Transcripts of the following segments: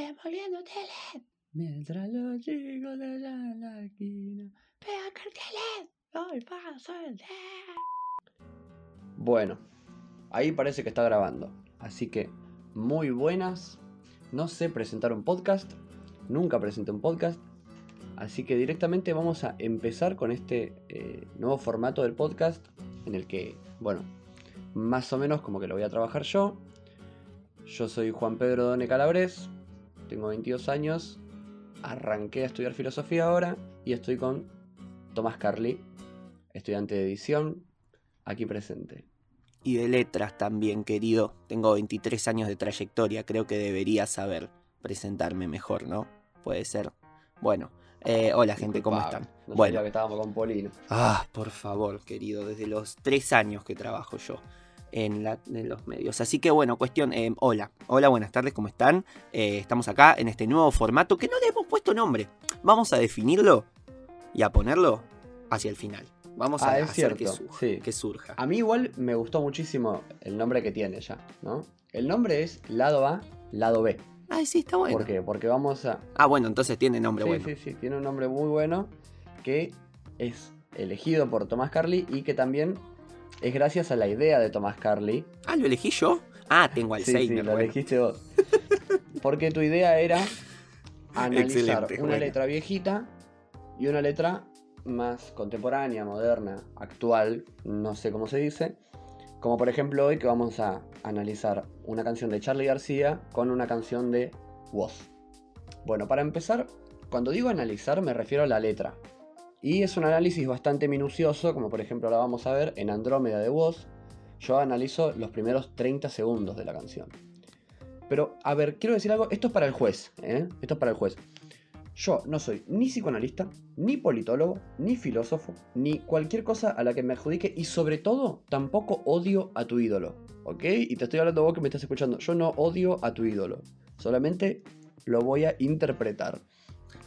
demoliendo tele. Mientras los chicos allá en la esquina. Pega carteles. Hoy paso el. Bueno, ahí parece que está grabando. Así que, muy buenas. No sé presentar un podcast. Nunca presenté un podcast. Así que directamente vamos a empezar con este eh, nuevo formato del podcast. En el que, bueno, más o menos como que lo voy a trabajar yo. Yo soy Juan Pedro Done Calabres. Tengo 22 años. Arranqué a estudiar filosofía ahora. Y estoy con Tomás Carly, estudiante de edición, aquí presente. y de letras también, querido. Tengo 23 años de trayectoria, creo que debería saber presentarme mejor, ¿no? Puede ser. Bueno, eh, hola gente, ¿cómo están? No bueno, sabía que estábamos con Polino. ah, por favor, querido, desde los 3 años que trabajo yo en, la- en los medios. Así que bueno, cuestión, eh, hola, hola, buenas tardes, ¿cómo están? Eh, estamos acá en este nuevo formato que no le hemos puesto nombre. Vamos a definirlo y a ponerlo hacia el final. Vamos a Ah, es hacer que cierto, surja. sí. Que surja. A mí igual me gustó muchísimo el nombre que tiene ya, ¿no? El nombre es lado A, lado B. Ay, sí, está bueno. ¿Por qué? Porque vamos a... Ah, bueno, entonces tiene nombre sí, bueno. sí, sí, tiene un nombre muy bueno que es elegido por Tomás Carly y que también es gracias a la idea de Tomás Carly. Ah, ¿lo elegí yo? Ah, tengo Sí, sí, Alzheimer. lo bueno. elegiste vos. Porque tu idea era analizar Excelente, una bueno. letra viejita y una letra más contemporánea, moderna, actual, no sé cómo se dice. Como por ejemplo hoy que vamos a analizar una canción de Charlie García con una canción de Woz. Bueno, para empezar, cuando digo analizar me refiero a la letra. Y es un análisis bastante minucioso, como por ejemplo ahora vamos a ver en Andrómeda de Woz. Yo analizo los primeros 30 segundos de la canción. Pero, a ver, quiero decir algo, esto es para el juez, ¿eh? Esto es para el juez. Yo no soy ni psicoanalista, ni politólogo, ni filósofo, ni cualquier cosa a la que me adjudique y sobre todo tampoco odio a tu ídolo, ¿ok? Y te estoy hablando vos que me estás escuchando. Yo no odio a tu ídolo, solamente lo voy a interpretar.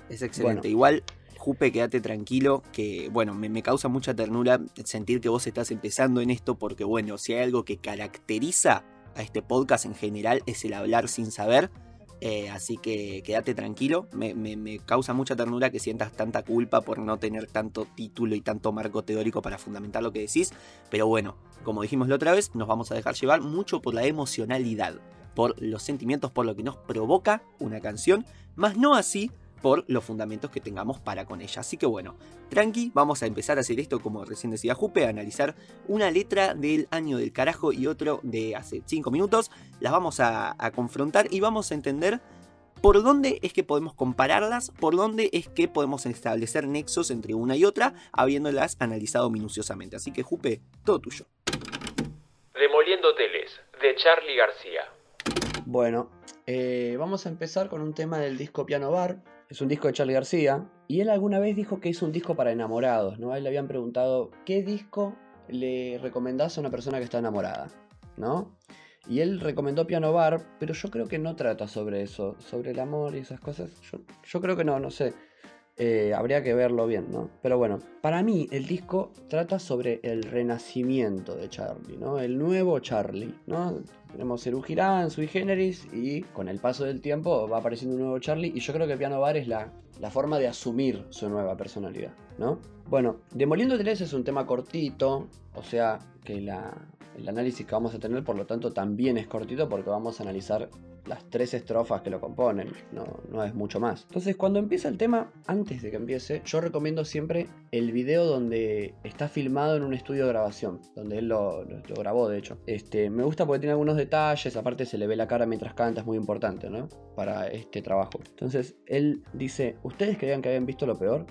Es excelente. Bueno. Igual, Jupe, quédate tranquilo, que bueno, me, me causa mucha ternura sentir que vos estás empezando en esto, porque bueno, si hay algo que caracteriza a este podcast en general es el hablar sin saber. eh, así que quédate tranquilo, me, me- me causa mucha ternura que sientas tanta culpa por no tener tanto título y tanto marco teórico para fundamentar lo que decís. Pero bueno, como dijimos la otra vez, nos vamos a dejar llevar mucho por la emocionalidad, por los sentimientos, por lo que nos provoca una canción, más no así por los fundamentos que tengamos para con ella. Así que bueno, tranqui, vamos a empezar a hacer esto como recién decía Jupe, a analizar una letra del año del carajo y otro de hace 5 minutos. Las vamos a, a confrontar y vamos a entender por dónde es que podemos compararlas, por dónde es que podemos establecer nexos entre una y otra, habiéndolas analizado minuciosamente. Así que Jupe, todo tuyo. Demoliendo Teles, de Charlie García. Bueno, eh, vamos a empezar con un tema del disco Piano Bar. Es un disco de Charlie García. Y él alguna vez dijo que es un disco para enamorados, ¿no? Le habían preguntado, ¿qué disco le recomendás a una persona que está enamorada? ¿No? Y él recomendó Piano Bar, pero yo creo que no trata sobre eso, sobre el amor y esas cosas. Yo, yo creo que no, no sé. Eh, habría que verlo bien, ¿no? Pero bueno, para mí el disco trata sobre el renacimiento de Charlie, ¿no? El nuevo Charlie, ¿no? Tenemos Serú Girán, Sui Generis y con el paso del tiempo va apareciendo un nuevo Charlie y yo creo que Piano Bar es la, la forma de asumir su nueva personalidad, ¿no? Bueno, Demoliendo Teles es un tema cortito, o sea que el análisis que vamos a tener por lo tanto también es cortito porque vamos a analizar las tres estrofas que lo componen, no, no es mucho más. Entonces cuando empieza el tema, antes de que empiece, yo recomiendo siempre el video donde está filmado en un estudio de grabación, donde él lo, lo- lo grabó de hecho. Este, me gusta porque tiene algunos detalles, aparte se le ve la cara mientras canta, es muy importante, ¿no? Para este trabajo. Entonces él dice, ¿ustedes creían que habían visto lo peor?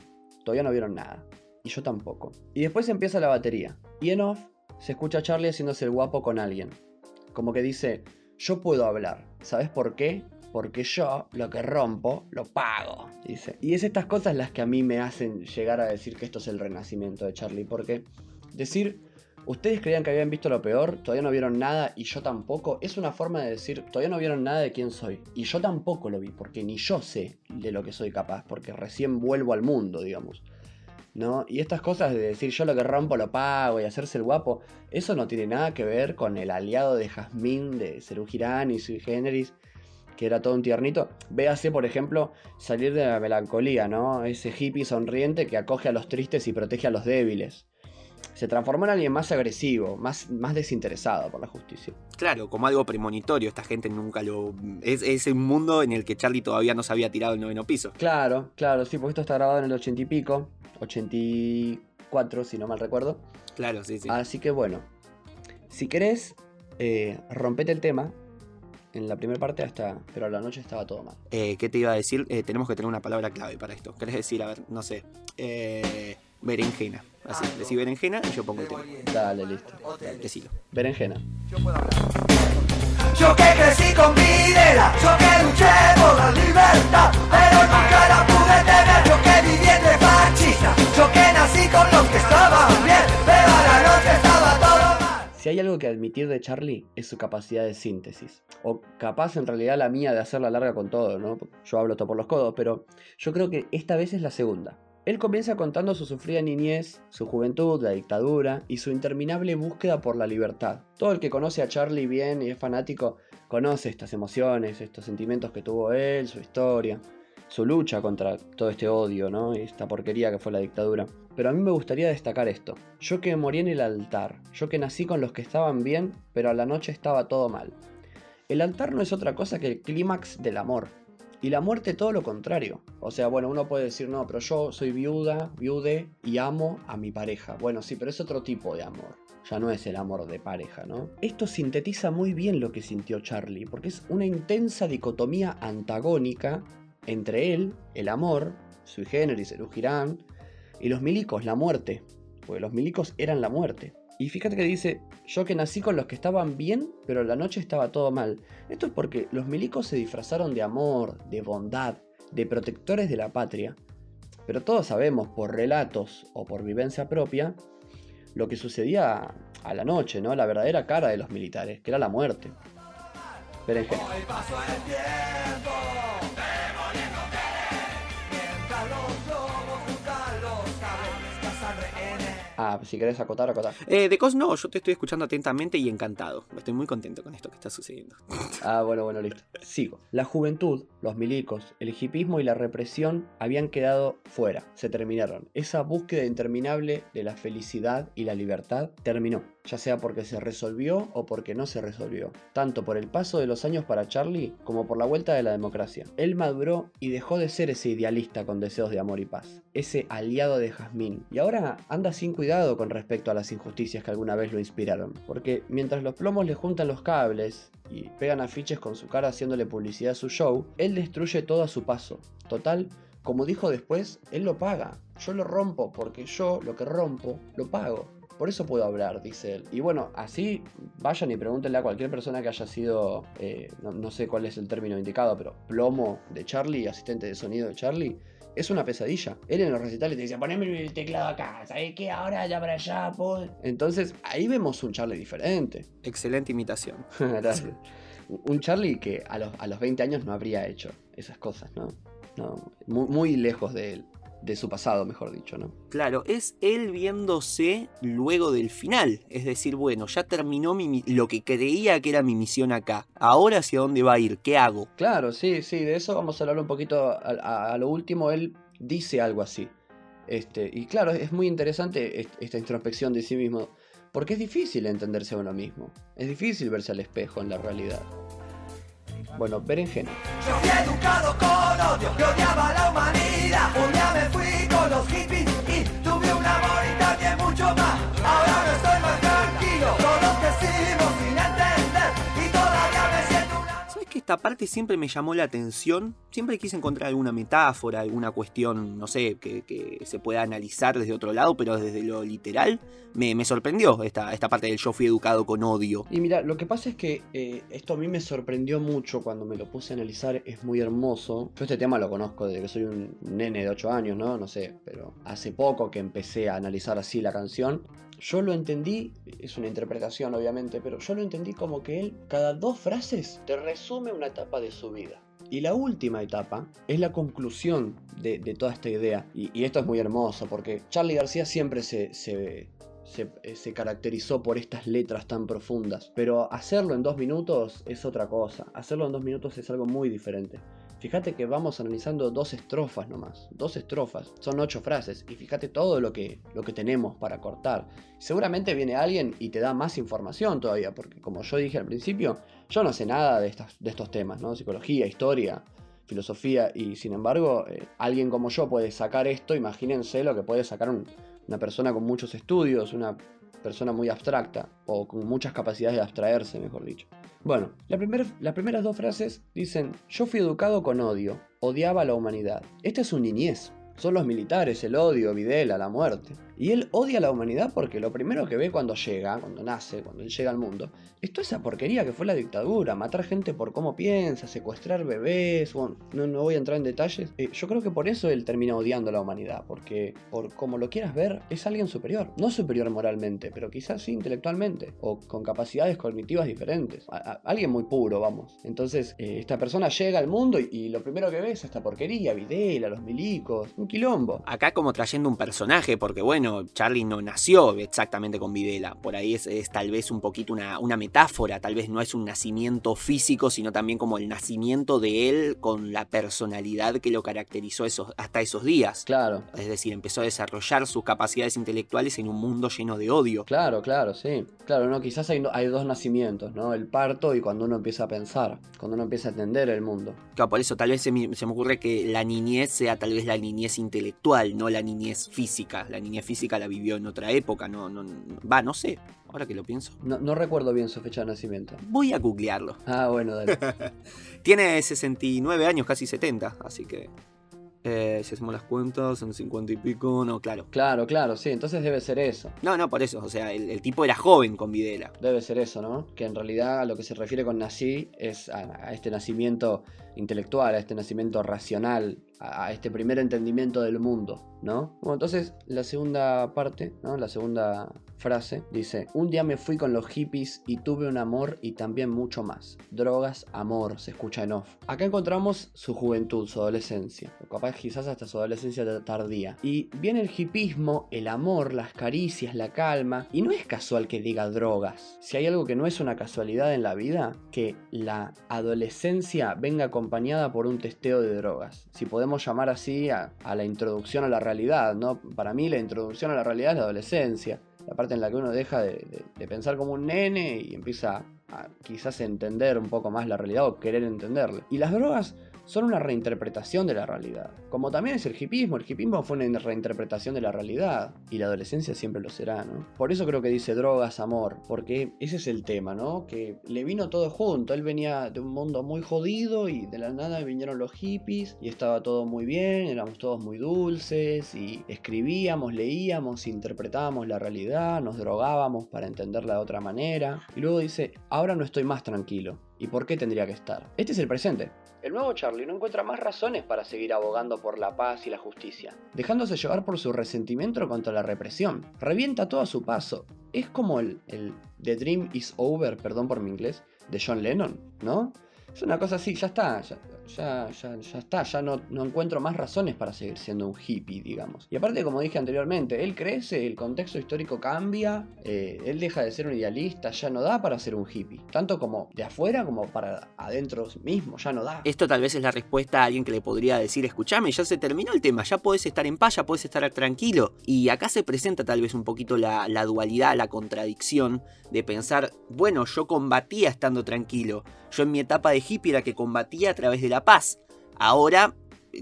Todavía no vieron nada. Y yo tampoco. Y después empieza la batería. Y en off se escucha a Charlie haciéndose el guapo con alguien. Como que dice, yo puedo hablar. ¿Sabes por qué? Porque yo lo que rompo lo pago. Dice. Y es estas cosas las que a mí me hacen llegar a decir que esto es el renacimiento de Charlie. Porque decir, ustedes creían que habían visto lo peor, todavía no vieron nada y yo tampoco, es una forma de decir, todavía no vieron nada de quién soy. Y yo tampoco lo vi, porque ni yo sé de lo que soy capaz, porque recién vuelvo al mundo, digamos. ¿No? Y estas cosas de decir yo lo que rompo lo pago y hacerse el guapo, eso no tiene nada que ver con el aliado de Jazmín, de Serú Girán y Sui Generis, que era todo un tiernito. Véase, por ejemplo, salir de la melancolía, ¿no? Ese hippie sonriente que acoge a los tristes y protege a los débiles. Se transformó en alguien más agresivo, más, más desinteresado por la justicia. Claro, como algo premonitorio, esta gente nunca lo... Es, es un mundo en el que Charlie todavía no se había tirado el noveno piso. Claro, claro, sí, porque esto está grabado en el ochenta y pico, 84 si no mal recuerdo. Claro, sí, sí. Así que bueno, si querés, eh, rompete el tema en la primera parte hasta, pero a la noche estaba todo mal. Eh, ¿Qué te iba a decir? Eh, tenemos que tener una palabra clave para esto. ¿Querés decir, a ver, no sé, eh, berenjena? Así, decí berenjena y yo pongo el tema. Dale, listo. Decilo. Berenjena. Yo que crecí con Videla, yo que luché por la libertad, pero nunca la pude yo que nací con los que estaban bien, pero a todo mal. Si hay algo que admitir de Charlie es su capacidad de síntesis. O capaz en realidad la mía de hacerla larga con todo, ¿no? Yo hablo todo por los codos, pero yo creo que esta vez es la segunda. Él comienza contando su sufrida niñez, su juventud, la dictadura y su interminable búsqueda por la libertad. Todo el que conoce a Charlie bien y es fanático conoce estas emociones, estos sentimientos que tuvo él, su historia, su lucha contra todo este odio, ¿no? Y esta porquería que fue la dictadura. Pero a mí me gustaría destacar esto. Yo que morí en el altar, yo que nací con los que estaban bien, pero a la noche estaba todo mal. El altar no es otra cosa que el clímax del amor. Y la muerte todo lo contrario. O sea, bueno, uno puede decir, no, pero yo soy viuda, viude y amo a mi pareja. Bueno, sí, pero es otro tipo de amor. Ya no es el amor de pareja, ¿no? Esto sintetiza muy bien lo que sintió Charlie, porque es una intensa dicotomía antagónica entre él, el amor, sui generis, el Girán, y los milicos, la muerte. Porque los milicos eran la muerte. Y fíjate que dice, yo que nací con los que estaban bien, pero la noche estaba todo mal. Esto es porque los milicos se disfrazaron de amor, de bondad, de protectores de la patria. Pero todos sabemos por relatos o por vivencia propia lo que sucedía a la noche, ¿no? La verdadera cara de los militares, que era la muerte. Berenjena. Hoy pasó Ah, si querés acotar, acotar. Eh, de Cos no, yo te estoy escuchando atentamente y encantado. Estoy muy contento con esto que está sucediendo. Ah, bueno, bueno, listo. Sigo. La juventud, los milicos, el hipismo y la represión habían quedado fuera, se terminaron. Esa búsqueda interminable de la felicidad y la libertad terminó, ya sea porque se resolvió o porque no se resolvió, tanto por el paso de los años para Charlie como por la vuelta de la democracia. Él maduró y dejó de ser ese idealista con deseos de amor y paz, ese aliado de Jazmín, y ahora anda sin cuidado con respecto a las injusticias que alguna vez lo inspiraron, porque mientras los plomos le juntan los cables y pegan afiches con su cara haciéndole publicidad a su show, él destruye todo a su paso. Total, como dijo después, él lo paga. Yo lo rompo porque yo lo que rompo lo pago. Por eso puedo hablar, dice él. Y bueno, así vayan y pregúntenle a cualquier persona que haya sido, eh, no, no sé cuál es el término indicado, pero plomo de Charlie, asistente de sonido de Charlie, es una pesadilla. Él en los recitales te dice, poneme el teclado acá, ¿sabes qué? Ahora allá para allá, pues. Entonces, ahí vemos un Charlie diferente. Excelente imitación. Gracias. Un Charlie que a los, a los 20 años no habría hecho esas cosas, ¿no? no muy, muy lejos de él, de su pasado, mejor dicho, ¿no? Claro, es él viéndose luego del final. Es decir, bueno, ya terminó mi, mi- lo que creía que era mi misión acá. Ahora hacia dónde va a ir, ¿qué hago? Claro, sí, sí, de eso vamos a hablar un poquito a, a- a lo último. Él dice algo así. Este, y claro, es muy interesante est- esta introspección de sí mismo, porque es difícil entenderse a uno mismo. Es difícil verse al espejo en la realidad. Bueno, berenjena. Yo fui educado con odio, yo odiaba la humanidad. Un día me fui con los hippies y tuve un amor y también mucho más. Esta parte siempre me llamó la atención? Siempre quise encontrar alguna metáfora, alguna cuestión, no sé, que, se pueda analizar desde otro lado, pero desde lo literal me, me sorprendió esta, esta parte del yo fui educado con odio. Y mira, lo que pasa es que eh, esto a mí me sorprendió mucho cuando me lo puse a analizar, es muy hermoso. Yo este tema lo conozco desde que soy un nene de 8 años, ¿no? No sé, pero hace poco que empecé a analizar así la canción. Yo lo entendí, es una interpretación obviamente, pero yo lo entendí como que él cada dos frases te resume una etapa de su vida. Y la última etapa es la conclusión de, de toda esta idea. Y, y esto es muy hermoso porque Charlie García siempre se, se, se, eh, se caracterizó por estas letras tan profundas. Pero hacerlo en dos minutos es otra cosa. Hacerlo en dos minutos es algo muy diferente. Fíjate que vamos analizando dos estrofas nomás. Dos estrofas. Son ocho frases. Y fíjate todo lo que, lo que tenemos para cortar. Seguramente viene alguien y te da más información todavía. Porque como yo dije al principio, yo no sé nada de, estas, de estos temas, ¿no? Psicología, historia, filosofía. Y sin embargo, eh, alguien como yo puede sacar esto. Imagínense lo que puede sacar un- una persona con muchos estudios, una persona muy abstracta. O con muchas capacidades de abstraerse, mejor dicho. Bueno, la primer- las primeras dos frases dicen, yo fui educado con odio, odiaba a la humanidad. Esta es su niñez. Son los militares, el odio, Videla, la muerte. Y él odia a la humanidad porque lo primero que ve cuando llega, cuando nace, cuando él llega al mundo, es toda esa porquería que fue la dictadura, matar gente por cómo piensa, secuestrar bebés, bueno, no, no voy a entrar en detalles. Eh, yo creo que por eso él termina odiando a la humanidad, porque por como lo quieras ver, es alguien superior. No superior moralmente, pero quizás sí intelectualmente, o con capacidades cognitivas diferentes. Alguien muy puro, vamos. Entonces, eh, esta persona llega al mundo y, y lo primero que ve es esta porquería, Videla, los milicos, un quilombo. Acá como trayendo un personaje, porque bueno, Charlie no nació exactamente con Videla. Por ahí es, es tal vez un poquito una, una metáfora, tal vez no es un nacimiento físico, sino también como el nacimiento de él con la personalidad que lo caracterizó esos, hasta esos días. Claro. Es decir, empezó a desarrollar sus capacidades intelectuales en un mundo lleno de odio. Claro, claro, sí. Claro, no, quizás hay, hay dos nacimientos, ¿no? El parto y cuando uno empieza a pensar, cuando uno empieza a entender el mundo. Claro, por eso tal vez se me, se me ocurre que la niñez sea tal vez la niñez intelectual, no la niñez física. La niñez física la vivió en otra época, no, no, va, no sé, ahora que lo pienso. No, no recuerdo bien su fecha de nacimiento. Voy a googlearlo. Ah, bueno, dale. Tiene 69 años, casi 70, así que... Eh, si hacemos las cuentas, son 50 y pico, no, claro. Claro, claro, sí, entonces debe ser eso. No, no, por eso, o sea, el, el tipo era joven con Videla. Debe ser eso, ¿no? Que en realidad a lo que se refiere con nací es a, a este nacimiento intelectual, a este nacimiento racional, a, este primer entendimiento del mundo, ¿no? Bueno, entonces la segunda parte, ¿no? La segunda frase dice, un día me fui con los hippies y tuve un amor y también mucho más. Drogas, amor, se escucha en off. Acá encontramos su juventud, su adolescencia, o capaz quizás hasta su adolescencia tardía. Y viene el hipismo, el amor, las caricias, la calma, y no es casual que diga drogas. Si hay algo que no es una casualidad en la vida, que la adolescencia venga acompañada por un testeo de drogas. Si podemos llamar así a, a la introducción a la realidad, ¿no? Para mí la introducción a la realidad es la adolescencia la parte en la que uno deja de, de, pensar como un nene y empieza a quizás entender un poco más la realidad o querer entenderla. Y las drogas son una reinterpretación de la realidad. Como también es el hipismo, el hipismo fue una reinterpretación de la realidad. Y la adolescencia siempre lo será, ¿no? Por eso creo que dice drogas, amor, porque ese es el tema, ¿no? Que le vino todo junto. Él venía de un mundo muy jodido y de la nada vinieron los hippies y estaba todo muy bien, éramos todos muy dulces y escribíamos, leíamos, interpretábamos la realidad, nos drogábamos para entenderla de otra manera. Y luego dice, ahora no estoy más tranquilo. ¿Y por qué tendría que estar? Este es el presente. El nuevo Charlie no encuentra más razones para seguir abogando por la paz y la justicia, dejándose llevar por su resentimiento contra la represión. Revienta todo a su paso. Es como el, el The Dream is Over, perdón por mi inglés, de John Lennon, ¿no? Es una cosa así, ya está, ya, ya, ya, está, ya no, no, encuentro más razones para seguir siendo un hippie, digamos. Y aparte, como dije anteriormente, él crece, el contexto histórico cambia, eh, él deja de ser un idealista, ya no da para ser un hippie. Tanto como de afuera como para adentro mismo, ya no da. Esto tal vez es la respuesta a alguien que le podría decir, escúchame, ya se terminó el tema, ya podés estar en paz, ya podés estar tranquilo. Y acá se presenta tal vez un poquito la, la dualidad, la contradicción de pensar, bueno, yo combatía estando tranquilo, yo en mi etapa de hippie era que combatía a través de la paz. Ahora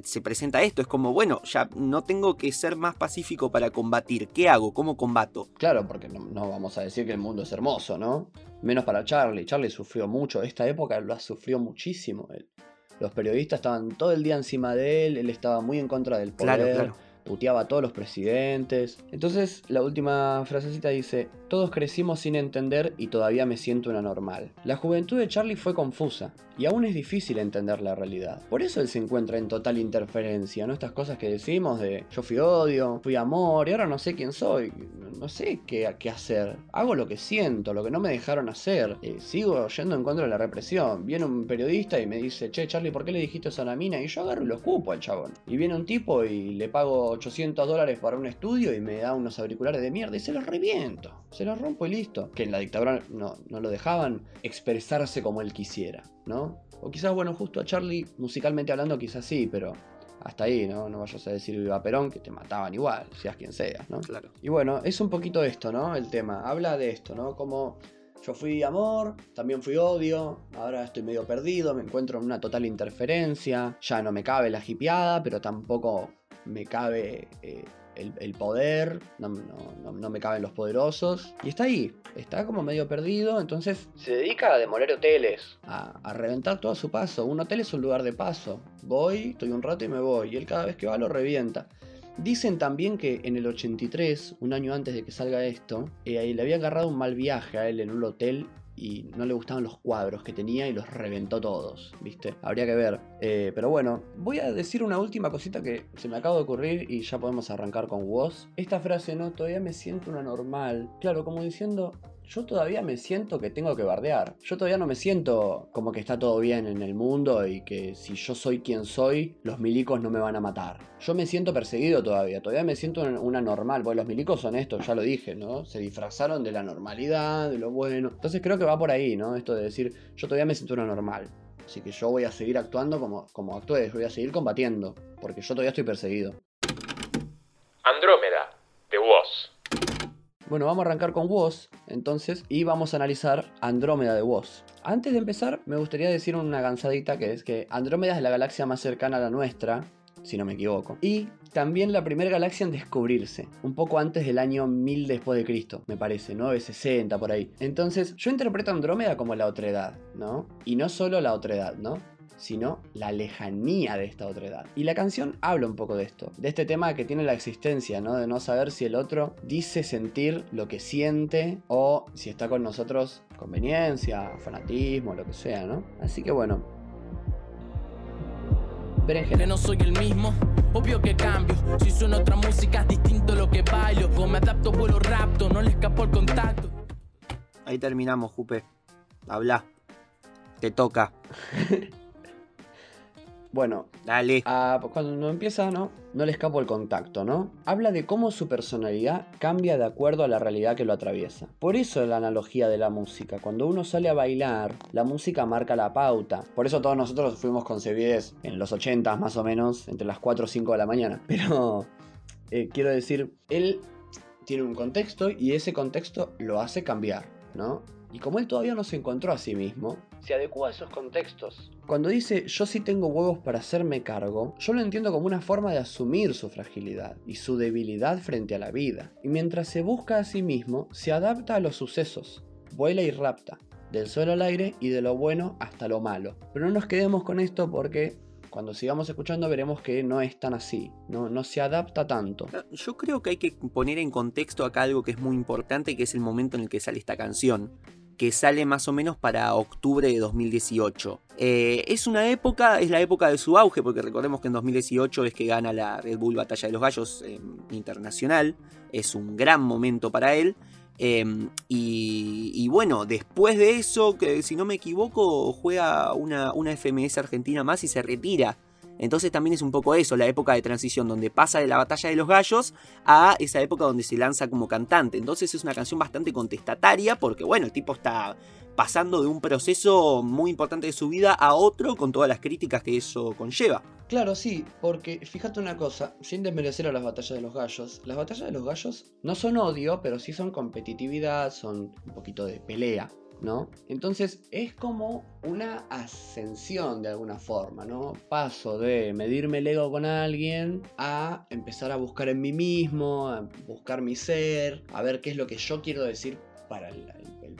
se presenta esto, es como, bueno, ya no tengo que ser más pacífico para combatir. ¿Qué hago? ¿Cómo combato? Claro, porque no, no, vamos a decir que el mundo es hermoso, ¿no? Menos para Charlie. Charlie sufrió mucho. Esta época lo sufrió muchísimo él. Los periodistas estaban todo el día encima de él, él estaba muy en contra del poder. Claro, claro. Puteaba a todos los presidentes. Entonces, la última frasecita dice: Todos crecimos sin entender y todavía me siento una normal. La juventud de Charlie fue confusa y aún es difícil entender la realidad. Por eso él se encuentra en total interferencia, ¿no? Estas cosas que decimos de yo fui odio, fui amor y ahora no sé quién soy. No sé qué, qué hacer. Hago lo que siento, lo que no me dejaron hacer. Eh, sigo yendo en contra de la represión. Viene un periodista y me dice, che, Charlie, ¿por qué le dijiste eso a la mina? Y yo agarro y lo escupo al chabón. Y viene un tipo y le pago 800 dólares para un estudio y me da unos auriculares de mierda y se los reviento. Se los rompo y listo. Que en la dictadura no, no lo dejaban expresarse como él quisiera, ¿no? O quizás, bueno, justo a Charlie, musicalmente hablando, quizás sí, pero hasta ahí, ¿no? No vayas a decir viva Perón, que te mataban igual, seas quien seas, ¿no? Claro. Y bueno, es un poquito esto, ¿no? El tema. Habla de esto, ¿no? Como yo fui amor, también fui odio, ahora estoy medio perdido, me encuentro en una total interferencia, ya no me cabe la jipeada, pero tampoco me cabe eh, el, el poder, no, no- no- me caben los poderosos. Y está ahí, está como medio perdido, entonces se dedica a demoler hoteles, a, a reventar todo a su paso. Un hotel es un lugar de paso. Voy, estoy un rato y me voy, y él cada vez que va lo revienta. Dicen también que en el 83, un año antes de que salga esto, eh, le había agarrado un mal viaje a él en un hotel y no le gustaban los cuadros que tenía y los reventó todos, ¿viste? Habría que ver. Eh, pero bueno, voy a decir una última cosita que se me acaba de ocurrir y ya podemos arrancar con Woz. Esta frase, no, todavía me siento una normal. Claro, como diciendo, yo todavía me siento que tengo que bardear. Yo todavía no me siento como que está todo bien en el mundo y que si yo soy quien soy, los milicos no me van a matar. Yo me siento perseguido todavía, todavía me siento una- normal, porque los milicos son estos, ya lo dije, ¿no? Se disfrazaron de la normalidad, de lo bueno. Entonces creo que va por ahí, ¿no? Esto de decir, yo todavía me siento una normal. Así que yo voy a seguir actuando como, como actué, yo voy a seguir combatiendo, porque yo todavía estoy perseguido. Andrómeda, de Woz. Bueno, vamos a arrancar con Woz, entonces, y vamos a analizar Andrómeda de Woz. Antes de empezar, me gustaría decir una gansadita que es que Andrómeda es la galaxia más cercana a la nuestra, si no me equivoco. Y también la primera galaxia en descubrirse, un poco antes del año 1000 después de Cristo, me parece, 960 por ahí. Entonces, yo interpreto a Andrómeda como la otredad, ¿no? Y no solo la otredad, ¿no? Sino la lejanía de esta otredad. Y la canción habla un poco de esto, de este tema que tiene la existencia, ¿no? De no saber si el otro dice sentir lo que siente o si está con nosotros conveniencia, fanatismo, lo que sea, ¿no? Así que bueno. que Berenjena. no soy el mismo. Obvio que cambio. Si suena otra música es distinto lo que bailo. Como me adapto, vuelo rapto, no le escapo el contacto. Ahí terminamos, Jupe. Habla. Te toca. Bueno, Dale. Ah, cuando empieza, ¿no? No le escapo el contacto, ¿no? Habla de cómo su personalidad cambia de acuerdo a la realidad que lo atraviesa. Por eso la analogía de la música. Cuando uno sale a bailar, la música marca la pauta. Por eso todos nosotros fuimos concebidos en los 80 más o menos, entre las 4 o 5 de la mañana. Pero, eh, quiero decir, él tiene un contexto y ese contexto lo hace cambiar, ¿no? Y como él todavía no se encontró a sí mismo, se adecua a esos contextos. Cuando dice yo sí tengo huevos para hacerme cargo, yo lo entiendo como una forma de asumir su fragilidad y su debilidad frente a la vida. Y mientras se busca a sí mismo, se adapta a los sucesos, vuela y rapta, del suelo al aire y de lo bueno hasta lo malo. Pero no nos quedemos con esto porque cuando sigamos escuchando veremos que no es tan así, no, no se adapta tanto. Yo creo que hay que poner en contexto acá algo que es muy importante, que es el momento en el que sale esta canción, que sale más o menos para octubre de 2018. Eh, es una época, es la época de su auge, porque recordemos que en 2018 es que gana la Red Bull Batalla de los Gallos eh, internacional, es un gran momento para él. Eh, y, y bueno, después de eso, que si no me equivoco, juega una, una FMS Argentina más y se retira. Entonces también es un poco eso, la época de transición, donde pasa de la batalla de los gallos a esa época donde se lanza como cantante. Entonces es una canción bastante contestataria, porque bueno, el tipo está pasando de un proceso muy importante de su vida a otro con todas las críticas que eso conlleva. Claro, sí, porque fíjate una cosa, sin desmerecer a las batallas de los gallos, las batallas de los gallos no son odio, pero sí son competitividad, son un poquito de pelea, ¿no? Entonces es como una ascensión de alguna forma, ¿no? Paso de medirme el ego con alguien a empezar a buscar en mí mismo, a buscar mi ser, a ver qué es lo que yo quiero decir para el,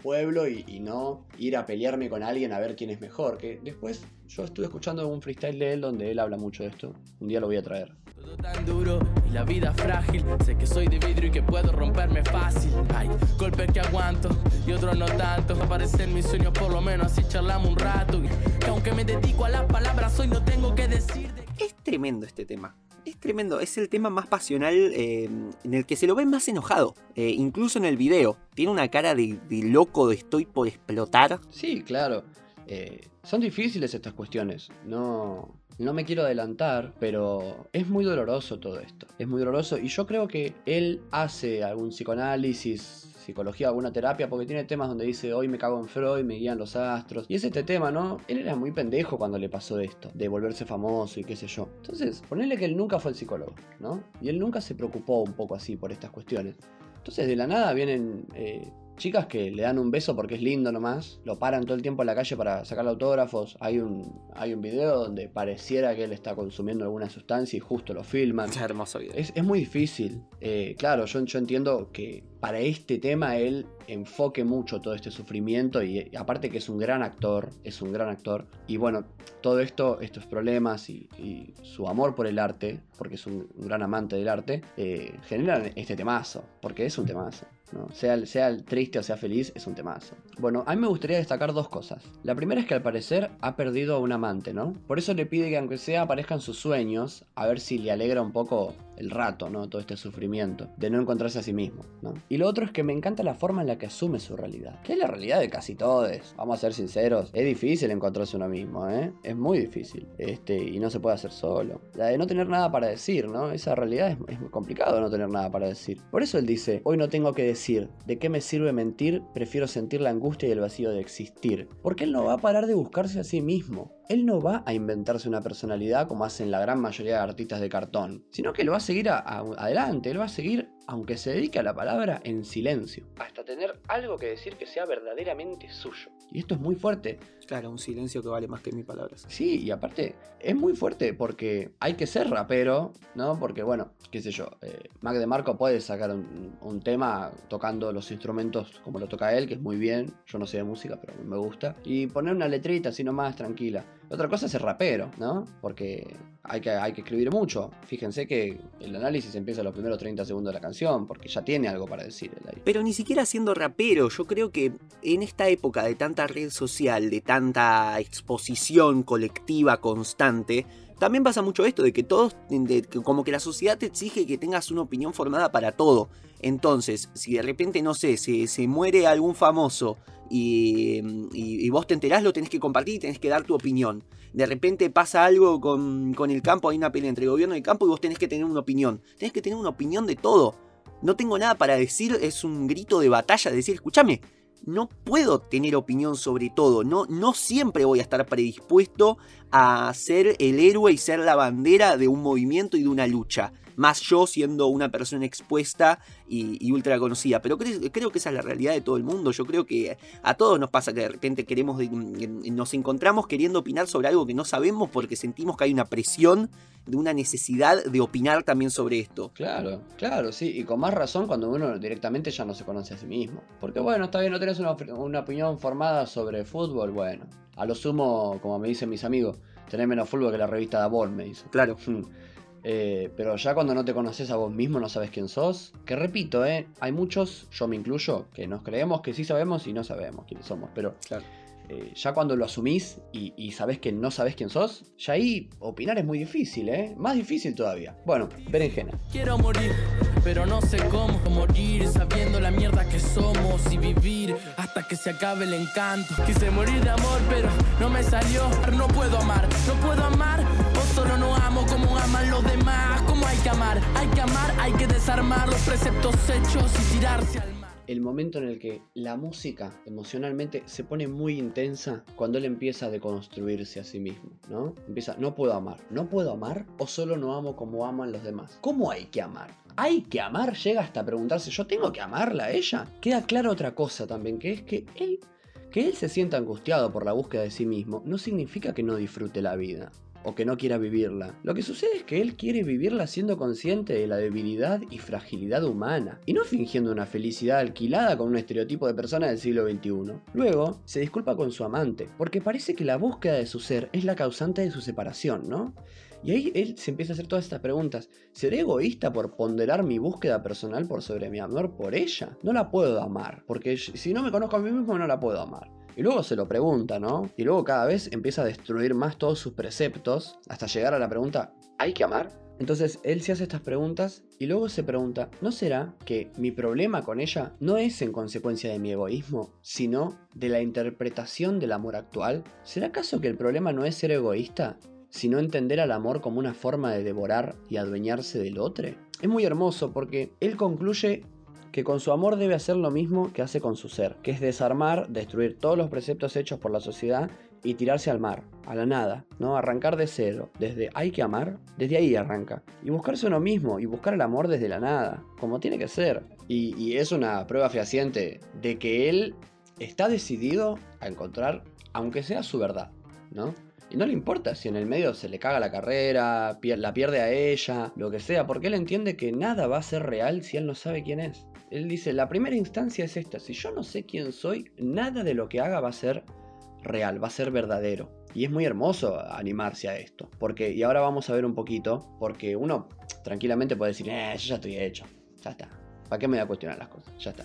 pueblo y, y no ir a pelearme con alguien a ver quién es mejor. Que después yo estuve escuchando un freestyle de él donde él habla mucho de esto. Un día lo voy a traer. Todo tan duro y la vida frágil. Sé que soy de vidrio y que puedo romperme fácil. Hay golpes que aguanto y otros no tanto. Aparecen mis sueños, por lo menos así charlamos un rato. Y que aunque me dedico a las palabras, hoy no tengo que decir de Es tremendo este tema. Es tremendo, es el tema más pasional eh, en el que se lo ve más enojado, eh, incluso en el video. Tiene una cara de, de loco, de estoy por explotar. Sí, claro. Eh, son difíciles estas cuestiones. No, no me quiero adelantar, pero es muy doloroso todo esto. Es muy doloroso y yo creo que él hace algún psicoanálisis, psicología, alguna terapia, porque tiene temas donde dice hoy me cago en Freud, me guían los astros. Y es este tema, ¿no? Él era muy pendejo cuando le pasó esto, de volverse famoso y qué sé yo. Entonces, ponerle que él nunca fue el psicólogo, ¿no? Y él nunca se preocupó un poco así por estas cuestiones. Entonces, de la nada vienen eh, chicas que le dan un beso porque es lindo nomás, lo paran todo el tiempo en la calle para sacarle autógrafos. Hay un, hay un video donde pareciera que él está consumiendo alguna sustancia y justo lo filman. Es hermoso video. Es, es muy difícil. Eh, claro, yo, yo entiendo que para este tema él enfoque mucho todo este sufrimiento y aparte que es un gran actor, es un gran actor. Y bueno, todo esto, estos problemas y, y su amor por el arte, porque es un, un gran amante del arte, eh, generan este temazo, porque es un temazo. Sea, sea triste o sea feliz, es un temazo. Bueno, a mí me gustaría destacar dos cosas. La primera es que al parecer ha perdido a un amante, ¿no? Por eso le pide que aunque sea aparezcan sus sueños, a ver si le alegra un poco el rato, ¿no? Todo este sufrimiento de no encontrarse a sí mismo, ¿no? Y lo otro es que me encanta la forma en la que asume su realidad, que es la realidad de casi todos. Vamos a ser sinceros, es difícil encontrarse uno mismo, ¿eh? Es muy difícil, este, y no se puede hacer solo. La de no tener nada para decir, ¿no? Esa realidad es, es muy complicado no tener nada para decir. Por eso él dice, hoy no tengo que decir, ¿de qué me sirve mentir? Prefiero sentir la angustia y el vacío de existir. Porque él no va a parar de buscarse a sí mismo. Él no va a inventarse una personalidad como hacen la gran mayoría de artistas de cartón, sino que lo va a seguir adelante, él va a seguir, aunque se dedique a la palabra, en silencio, hasta tener algo que decir que sea verdaderamente suyo. Y esto es muy fuerte. Claro, un silencio que vale más que mil palabras. Sí, y aparte es muy fuerte porque hay que ser rapero, ¿no? Porque bueno, qué sé yo, eh, Mac de Marco puede sacar un, un tema tocando los instrumentos como lo toca él, que es muy bien, yo no sé de música, pero me gusta, y poner una letrita así nomás, tranquila. Otra cosa es ser rapero, ¿no? Porque hay que, hay que escribir mucho. Fíjense que el análisis empieza los primeros 30 segundos de la canción, porque ya tiene algo para decir ahí. Pero ni siquiera siendo rapero, yo creo que en esta época de tanta red social, de tanta exposición colectiva constante, también pasa mucho esto de que todos, de como que la sociedad te exige que tengas una opinión formada para todo. Entonces, si de repente, no sé, se, se muere algún famoso y vos te enterás, lo tenés que compartir y tenés que dar tu opinión. De repente pasa algo con, con el campo, hay una pelea entre el gobierno y el campo y vos tenés que tener una opinión. Tenés que tener una opinión de todo. No tengo nada para decir, es un grito de batalla, decir, escúchame, no puedo tener opinión sobre todo, no, no siempre voy a estar predispuesto a ser el héroe y ser la bandera de un movimiento y de una lucha. Más yo siendo una persona expuesta y, y ultra conocida. Pero creo, creo que esa es la realidad de todo el mundo. Yo creo que a todos nos pasa que de repente queremos, nos encontramos queriendo opinar sobre algo que no sabemos porque sentimos que hay una presión de una necesidad de opinar también sobre esto. Claro, claro, sí, y con más razón cuando uno directamente ya no se conoce a sí mismo. Porque bueno, está bien, no tenés una, una opinión formada sobre fútbol, bueno. A lo sumo, como me dicen mis amigos, tenés menos fútbol que la revista Davol, me dice. Claro. Eh, pero ya cuando no te conoces a vos mismo, no sabes quién sos. Que repito, eh, hay muchos, yo me incluyo, que nos creemos que sí sabemos y no sabemos quiénes somos. Pero Claro. eh, ya cuando lo asumís y, y sabés que no sabés quién sos, ya ahí opinar es muy difícil, ¿eh? Más difícil todavía. Bueno, berenjena. Quiero morir, pero no sé cómo morir sabiendo la mierda que somos y vivir hasta que se acabe el encanto. Quise morir de amor, pero no me salió. No puedo amar, no puedo amar. Solo no amo como aman los demás. Como hay que amar, hay que amar, hay que desarmar los preceptos hechos y tirarse al mar. el momento en el que la música emocionalmente se pone muy intensa cuando él empieza a deconstruirse a sí mismo, ¿no? Empieza, no puedo amar, no puedo amar o solo no amo como aman los demás. ¿Cómo hay que amar? ¿Hay que amar? Llega hasta preguntarse, ¿yo tengo que amarla a ella? Queda clara otra cosa también, que es que él, que él se sienta angustiado por la búsqueda de sí mismo, no significa que no disfrute la vida o que no quiera vivirla. Lo que sucede es que él quiere vivirla siendo consciente de la debilidad y fragilidad humana, y no fingiendo una felicidad alquilada con un estereotipo de persona del siglo XXI. Luego, se disculpa con su amante, porque parece que la búsqueda de su ser es la causante de su separación, ¿no? Y ahí él se empieza a hacer todas estas preguntas. ¿Seré egoísta por ponderar mi búsqueda personal por sobre mi amor por ella? No la puedo amar, porque si no me conozco a mí mismo no la puedo amar. Y luego se lo pregunta, ¿no? Y luego cada vez empieza a destruir más todos sus preceptos hasta llegar a la pregunta, ¿hay que amar? Entonces él se hace estas preguntas y luego se pregunta, ¿no será que mi problema con ella no es en consecuencia de mi egoísmo, sino de la interpretación del amor actual? ¿Será acaso que el problema no es ser egoísta, sino entender al amor como una forma de devorar y adueñarse del otro? Es muy hermoso porque él concluye que con su amor debe hacer lo mismo que hace con su ser, que es desarmar, destruir todos los preceptos hechos por la sociedad y tirarse al mar, a la nada, ¿no? Arrancar de cero, desde hay que amar, desde ahí arranca. Y buscarse uno mismo, y buscar el amor desde la nada, como tiene que ser. Y, y es una prueba fehaciente de que él está decidido a encontrar, aunque sea su verdad, ¿no? Y no le importa si en el medio se le caga la carrera, la pierde a ella, lo que sea, porque él entiende que nada va a ser real si él no sabe quién es. Él dice, la primera instancia es esta, si yo no sé quién soy, nada de lo que haga va a ser real, va a ser verdadero. Y es muy hermoso animarse a esto. Porque, y ahora vamos a ver un poquito, porque uno tranquilamente puede decir, eh, yo ya estoy hecho, ya está. ¿Para qué me voy a cuestionar las cosas? Ya está.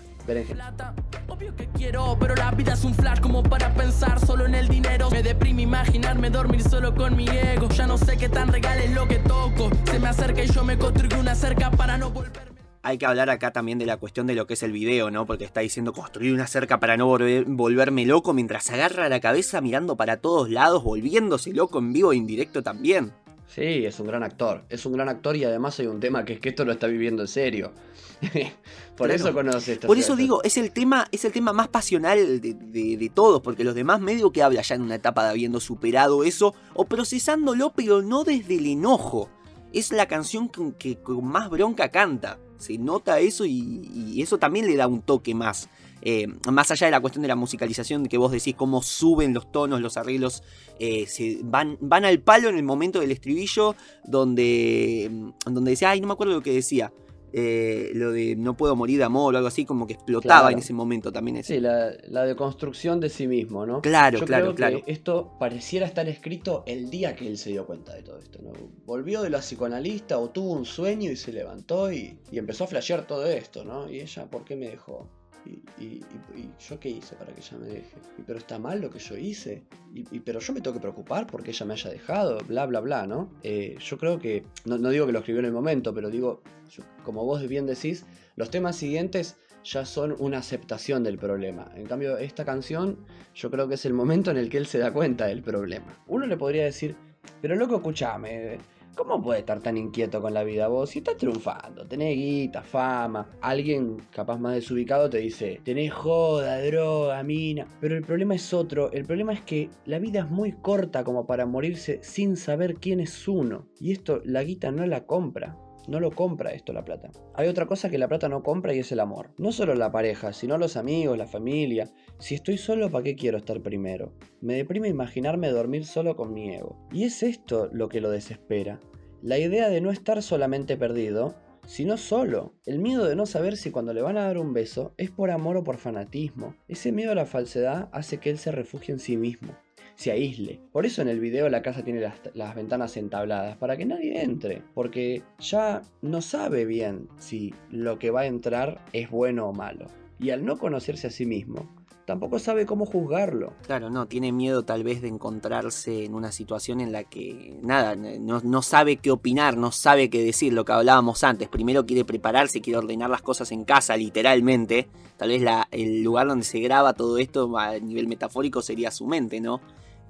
Plata. Obvio que quiero, pero la vida es un flash como para pensar solo en el dinero. Me deprime imaginarme dormir solo con mi ego. Ya no sé qué tan regal es lo que toco. Se me acerca y yo me construyo una cerca para no volverme. Hay que hablar acá también de la cuestión de lo que es el video, ¿no? Porque está diciendo construir una cerca para no volver- volverme loco mientras agarra la cabeza mirando para todos lados, volviéndose loco en vivo e indirecto también. Sí, es un gran actor. Es un gran actor y además hay un tema que es que esto lo está viviendo en serio. Por Claro. eso conoce esta Por eso digo, es el tema, es el tema más pasional de, de- de todos, porque los demás medio que habla ya en una etapa de habiendo superado eso, o procesándolo, pero no desde el enojo. Es la canción con que con más bronca canta. Se nota eso y, y eso también le da un toque más. Eh, más allá de la cuestión de la musicalización, que vos decís cómo suben los tonos, los arreglos, eh, se van, van al palo en el momento del estribillo, donde, donde decía, ay, no me acuerdo lo que decía, eh, lo de no puedo morir de amor o algo así, como que explotaba Claro. en ese momento también. ese. Sí, la, la deconstrucción de sí mismo, ¿no? Claro, Yo claro, creo claro. que esto pareciera estar escrito el día que él se dio cuenta de todo esto, ¿no? Volvió de la psicoanalista o tuvo un sueño y se levantó y, y empezó a flashear todo esto, ¿no? Y ella, ¿por qué me dejó? Y, y- y- yo qué hice para que ella me deje? Pero está mal lo que yo hice. Y, pero yo me tengo que preocupar porque ella me haya dejado, bla, bla, bla, ¿no? Eh, yo creo que, no, no digo que lo escribió en el momento, pero digo, como vos bien decís, los temas siguientes ya son una aceptación del problema. En cambio, esta canción yo creo que es el momento en el que él se da cuenta del problema. Uno le podría decir, pero loco, escuchame, ¿cómo puedes estar tan inquieto con la vida vos? Si estás triunfando, tenés guita, fama. Alguien capaz más desubicado te dice, tenés joda, droga, mina. Pero el problema es otro, el problema es que la vida es muy corta como para morirse sin saber quién es uno. Y esto la guita no la compra. No lo compra esto la plata. Hay otra cosa que la plata no compra y es el amor. No solo la pareja, sino los amigos, la familia. Si estoy solo, ¿para qué quiero estar primero? Me deprime imaginarme dormir solo con mi ego. Y es esto lo que lo desespera. La idea de no estar solamente perdido, sino solo. El miedo de no saber si cuando le van a dar un beso es por amor o por fanatismo. Ese miedo a la falsedad hace que él se refugie en sí mismo se aísle. Por eso en el video la casa tiene las, ventanas entabladas, para que nadie entre, porque ya no sabe bien si lo que va a entrar es bueno o malo. Y al no conocerse a sí mismo, tampoco sabe cómo juzgarlo. Claro, no, tiene miedo tal vez de encontrarse en una situación en la que nada, no, no sabe qué opinar, no sabe qué decir, lo que hablábamos antes. Primero quiere prepararse, quiere ordenar las cosas en casa, literalmente. Tal vez la, el lugar donde se graba todo esto a nivel metafórico sería su mente, ¿no?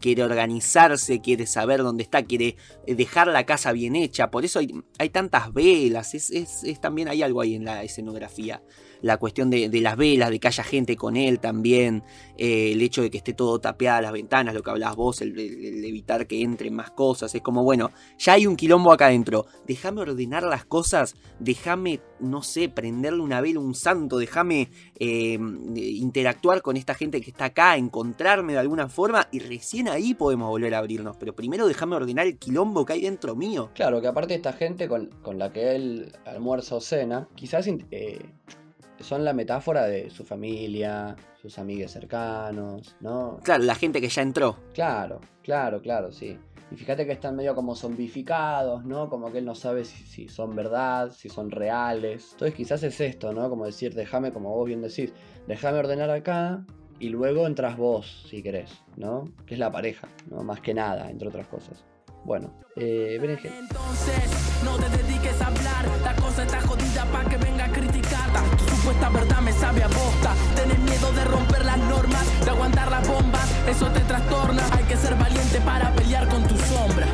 Quiere organizarse, quiere saber dónde está, quiere eh, dejar la casa bien hecha. Por eso hay, tantas velas, es también hay algo ahí en la escenografía la cuestión de, de las velas, de que haya gente con él también, eh, el hecho de que esté todo tapeada las ventanas, lo que hablabas vos, el, evitar que entren más cosas, es como, bueno, ya hay un quilombo acá adentro, déjame ordenar las cosas, déjame, no sé, prenderle una vela, a un santo, déjame eh, interactuar con esta gente que está acá, encontrarme de alguna forma y recién ahí podemos volver a abrirnos, pero primero déjame ordenar el quilombo que hay dentro mío. Claro, que aparte esta gente con, con la que él almuerza o cena, quizás eh, son la metáfora de su familia, sus amigos cercanos, ¿no? Claro, la gente que ya entró. Claro, claro, claro, sí. Y fíjate que están medio como zombificados, ¿no? Como que él no sabe si, si son verdad, si son reales. Entonces quizás es esto, ¿no? Como decir, déjame, como vos bien decís, déjame ordenar acá y luego entras vos, si querés, ¿no? Que es la pareja, ¿no? Más que nada, entre otras cosas. Bueno, eh. Entonces, no te dediques a hablar. La cosa está jodida pa' que venga supuesta verdad me sabe a bosta. Tenés miedo de romper las normas, de aguantar las bombas. Eso te trastorna. Hay que ser valiente para pelear con tu sombra.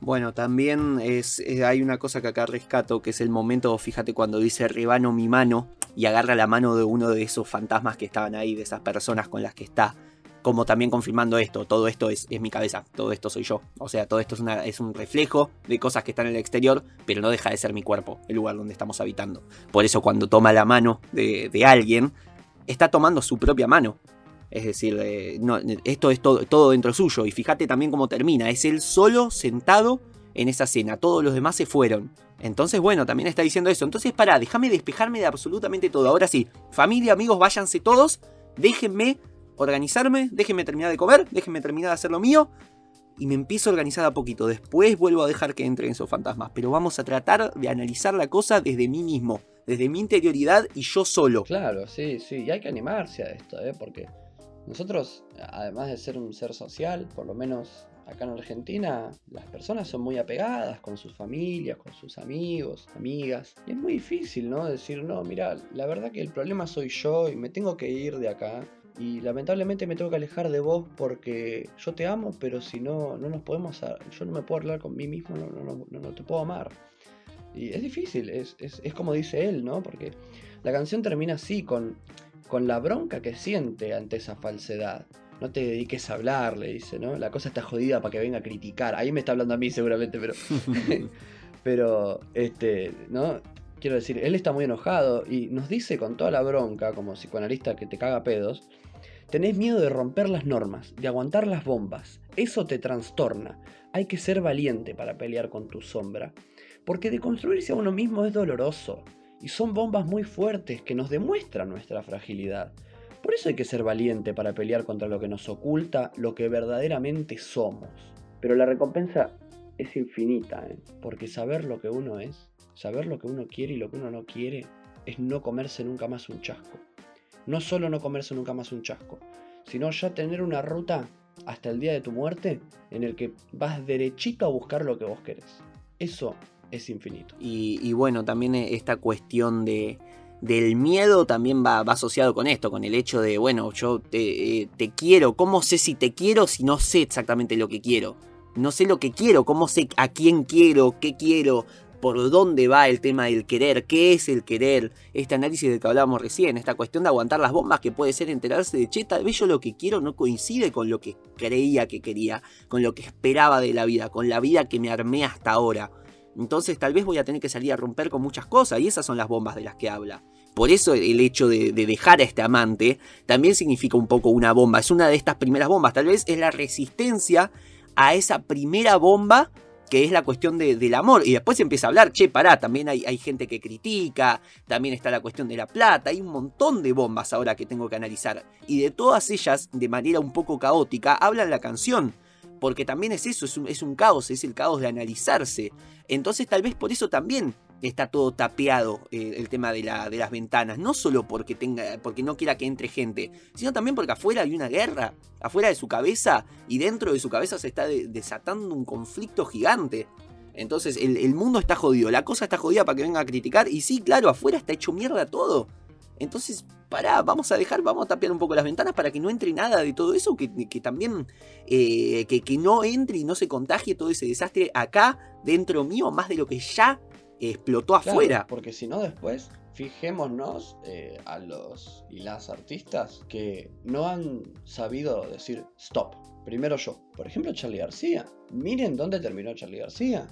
Bueno, también es, eh, hay una cosa que acá rescato, que es el momento, fíjate, cuando dice rebano mi mano y agarra la mano de uno de esos fantasmas que estaban ahí, de esas personas con las que está. Como también confirmando esto, todo esto es, mi cabeza, todo esto soy yo. O sea, todo esto es, es un reflejo de cosas que están en el exterior, pero no deja de ser mi cuerpo, el lugar donde estamos habitando. Por eso cuando toma la mano de, de alguien, está tomando su propia mano. Es decir, eh, no, esto es todo, todo dentro suyo. Y fíjate también cómo termina. Es él solo sentado en esa cena. Todos los demás se fueron. Entonces, bueno, también está diciendo eso. Entonces, pará, déjame despejarme de absolutamente todo. Ahora sí, familia, amigos, váyanse todos. Déjenme organizarme. Déjenme terminar de comer. Déjenme terminar de hacer lo mío. Y me empiezo a organizar a poquito. Después vuelvo a dejar que entren esos fantasmas. Pero vamos a tratar de analizar la cosa desde mí mismo. Desde mi interioridad y yo solo. Claro, sí, sí. Y hay que animarse a esto, ¿eh? Porque nosotros, además de ser un ser social, por lo menos acá en Argentina, las personas son muy apegadas con sus familias, con sus amigos, amigas. Y es muy difícil, ¿no? Decir, no, mira, la verdad que el problema soy yo y me tengo que ir de acá. Y lamentablemente me tengo que alejar de vos porque yo te amo, pero si no, no nos podemos... Yo no me puedo hablar con mí mismo, no, no, no, te puedo amar. Y es difícil, es, es, es como dice él, ¿no? Porque la canción termina así, con con la bronca que siente ante esa falsedad. No te dediques a hablar, le dice, ¿no? La cosa está jodida para que venga a criticar. Ahí me está hablando a mí seguramente, pero. pero, este, ¿no? Quiero decir, él está muy enojado y nos dice con toda la bronca, como psicoanalista que te caga pedos, tenés miedo de romper las normas, de aguantar las bombas. Eso te trastorna. Hay que ser valiente para pelear con tu sombra. Porque deconstruirse a uno mismo es doloroso y son bombas muy fuertes que nos demuestran nuestra fragilidad. Por eso hay que ser valiente para pelear contra lo que nos oculta, lo que verdaderamente somos. Pero la recompensa es infinita, ¿eh? porque saber lo que uno es, saber lo que uno quiere y lo que uno no quiere, es no comerse nunca más un chasco. No solo no comerse nunca más un chasco, sino ya tener una ruta hasta el día de tu muerte en el que vas derechito a buscar lo que vos querés. Eso es infinito. Y, bueno, también esta cuestión de, del miedo también va, asociado con esto, con el hecho de, bueno, yo te, eh, te, quiero, ¿cómo sé si te quiero si no sé exactamente lo que quiero? No sé lo que quiero, cómo sé a quién quiero, qué quiero, por dónde va el tema del querer, qué es el querer, este análisis del que hablábamos recién, esta cuestión de aguantar las bombas que puede ser enterarse de, che, tal vez yo lo que quiero no coincide con lo que creía que quería, con lo que esperaba de la vida, con la vida que me armé hasta ahora. Entonces tal vez voy a tener que salir a romper con muchas cosas y esas son las bombas de las que habla. Por eso el hecho de, dejar a este amante también significa un poco una bomba. Es una de estas primeras bombas. Tal vez es la resistencia a esa primera bomba que es la cuestión del amor. Y después empieza a hablar, che, pará, también hay, hay, gente que critica, también está la cuestión de la plata, hay un montón de bombas ahora que tengo que analizar. Y de todas ellas, de manera un poco caótica, habla la canción porque también es eso, es un, caos, es el caos de analizarse. Entonces tal vez por eso también está todo tapeado eh, el tema de, la, de, las ventanas, no solo porque, tenga, porque no quiera que entre gente, sino también porque afuera hay una guerra, afuera de su cabeza y dentro de su cabeza se está desatando un conflicto gigante. Entonces el, el, mundo está jodido, la cosa está jodida para que venga a criticar y sí, claro, afuera está hecho mierda todo. Entonces, pará, vamos a dejar, vamos a tapiar un poco las ventanas para que no entre nada de todo eso, que, también, eh, que, que, no entre y no se contagie todo ese desastre acá, dentro mío, más de lo que ya explotó afuera. porque si no después, fijémonos eh, a los y las artistas que no han sabido decir stop. Primero yo, por ejemplo Charlie García. Miren dónde terminó Charlie García.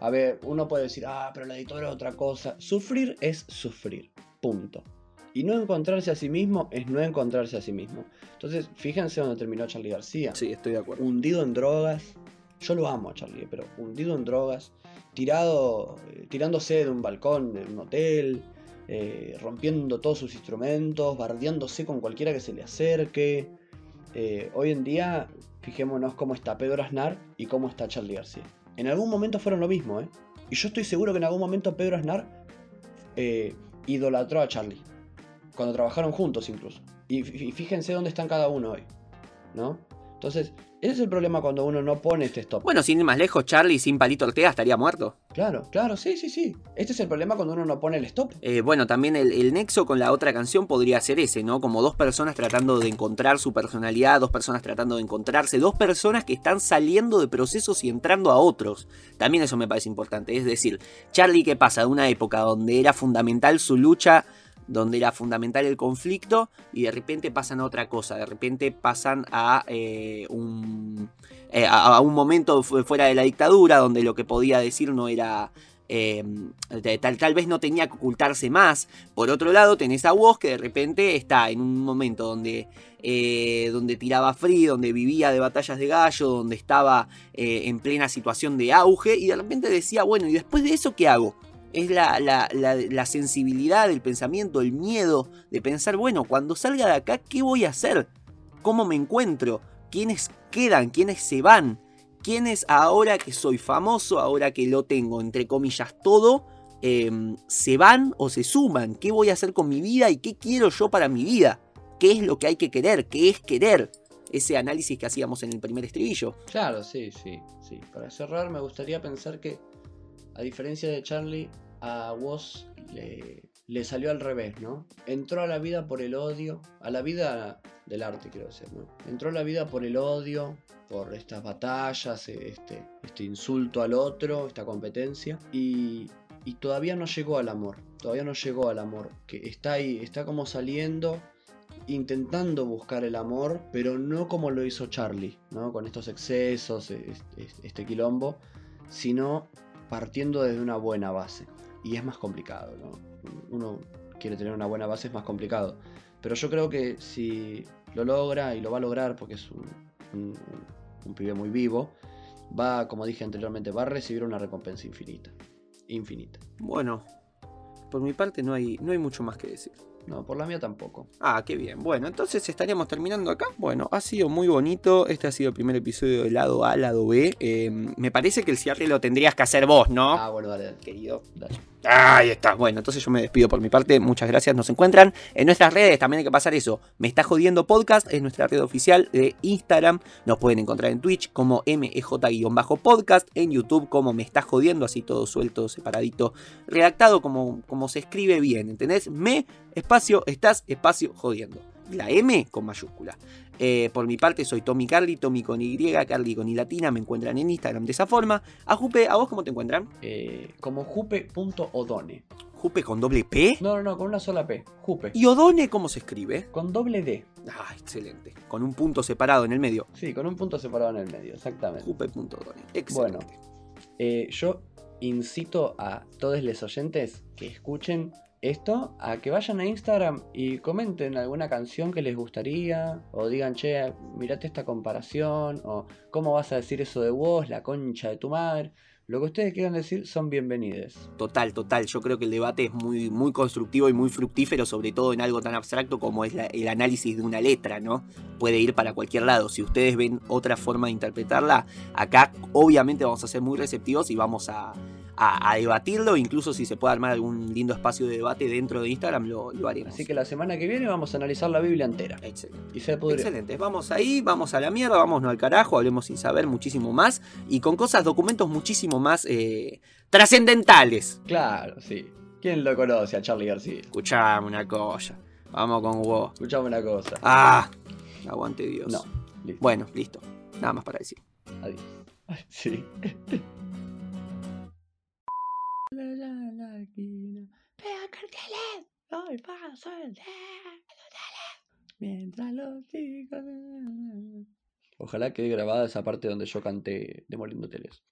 A ver, uno puede decir, ah, pero la editora es otra cosa. Sufrir es sufrir. Punto. Y no encontrarse a sí mismo es no encontrarse a sí mismo. Entonces, fíjense dónde terminó Charlie García. Sí, estoy de acuerdo. Hundido en drogas. Yo lo amo a Charlie, pero hundido en drogas. Tirado, eh, tirándose de un balcón de un hotel. Eh, rompiendo todos sus instrumentos. Bardeándose con cualquiera que se le acerque. Eh, hoy en día, fijémonos cómo está Pedro Aznar y cómo está Charlie García. En algún momento fueron lo mismo, ¿eh? Y yo estoy seguro que en algún momento Pedro Aznar idolatró a Charlie. Cuando trabajaron juntos incluso. Y, y fíjense dónde están cada uno hoy, ¿no? Entonces, ese es el problema cuando uno no pone este stop. Bueno, sin ir más lejos, Charlie sin Palito Ortega estaría muerto. Claro, claro, sí, sí, sí. Este es el problema cuando uno no pone el stop. Eh, bueno, también el, el nexo con la otra canción podría ser ese, ¿no? Como dos personas tratando de encontrar su personalidad, dos personas tratando de encontrarse, dos personas que están saliendo de procesos y entrando a otros. También eso me parece importante. Es decir, Charlie, ¿qué pasa? De una época donde era fundamental su lucha donde era fundamental el conflicto y de repente pasan a otra cosa, de repente pasan a, eh, un, eh, a, un momento fu- fuera de la dictadura donde lo que podía decir no era... eh, tal, tal vez no tenía que ocultarse más. Por otro lado, tenés a vos que de repente está en un momento donde, eh, donde tiraba free, donde vivía de batallas de gallo, donde estaba eh, en plena situación de auge y de repente decía, bueno, ¿y después de eso qué hago? Es la, la- la- sensibilidad, el pensamiento, el miedo de pensar, bueno, cuando salga de acá, ¿qué voy a hacer? ¿Cómo me encuentro? ¿Quiénes quedan? ¿Quiénes se van? ¿Quiénes ahora que soy famoso, ahora que lo tengo, entre comillas, todo, em, se van o se suman? ¿Qué voy a hacer con mi vida y qué quiero yo para mi vida? ¿Qué es lo que hay que querer? ¿Qué es querer? Ese análisis que hacíamos en el primer estribillo. Claro, sí, sí, sí. Para cerrar, me gustaría pensar que, a diferencia de Charlie, a Woz le, salió al revés, ¿no? Entró a la vida por el odio, a la vida del arte, quiero decir, ¿no? Entró a la vida por el odio, por estas batallas, este, este insulto al otro, esta competencia, y, y todavía no llegó al amor, todavía no llegó al amor, que está ahí, está como saliendo intentando buscar el amor, pero no como lo hizo Charlie, ¿no? Con estos excesos, este, este quilombo, sino partiendo desde una buena base. Y es más complicado, ¿no? Uno quiere tener una buena base, es más complicado. Pero yo creo que si lo logra, y lo va a lograr porque es un, un, un pibe muy vivo, va, como dije anteriormente, va a recibir una recompensa infinita. Infinita. Bueno, por mi parte no hay, no hay mucho más que decir. No, por la mía tampoco. Ah, qué bien. Bueno, entonces estaríamos terminando acá. Bueno, ha sido muy bonito. Este ha sido el primer episodio de lado A, lado B. Eh, me parece que el cierre lo tendrías que hacer vos, ¿no? Ah, bueno, dale, dale. Querido. dale. Ahí está. Bueno, entonces yo me despido por mi parte. Muchas gracias. Nos encuentran en nuestras redes. También hay que pasar eso. Me está jodiendo podcast. Es nuestra red oficial de Instagram. Nos pueden encontrar en Twitch como MEJ-podcast. En YouTube como Me está jodiendo. Así todo suelto, separadito. Redactado como, como se escribe bien. ¿Entendés? Me, espacio, estás, espacio, jodiendo. La M con mayúscula. Eh, por mi parte soy Tommy Carly, Tommy con Y, Carly con I latina, me encuentran en Instagram de esa forma. A Jupe, ¿a vos cómo te encuentran? Eh, como jupe.odone. Jupe con doble P. No, no, no, con una sola P. Jupe. ¿Y Odone cómo se escribe? Con doble D. Ah, excelente. Con un punto separado en el medio. Sí, con un punto separado en el medio, exactamente. Jupe.odone. Excelente. Bueno. Eh, yo incito a todos los oyentes que escuchen esto a que vayan a Instagram y comenten alguna canción que les gustaría o digan, che, mirate esta comparación o cómo vas a decir eso de vos, la concha de tu madre. Lo que ustedes quieran decir son bienvenidos. Total, total. Yo creo que el debate es muy, muy constructivo y muy fructífero, sobre todo en algo tan abstracto como es el análisis de una letra, ¿no? Puede ir para cualquier lado. Si ustedes ven otra forma de interpretarla, acá obviamente vamos a ser muy receptivos y vamos a, a- a debatirlo. Incluso si se puede armar algún lindo espacio de debate dentro de Instagram, lo, lo haremos. Así que la semana que viene vamos a analizar la Biblia entera. Excelente. Y se. Excelente, vamos ahí, vamos a la mierda, vámonos al carajo, hablemos sin saber muchísimo más y con cosas, documentos muchísimo más eh, trascendentales. Claro, sí. ¿Quién lo conoce a Charlie García? Escuchame una cosa, vamos con vos. Escuchame una cosa. Ah, aguante Dios. No, listo. Bueno, listo, nada más para decir. Adiós. Ay, Sí. Pega carteles, hoy paso el dedo. Mientras los chicos. Ojalá quede grabada esa parte donde yo canté Demoliendo Teles.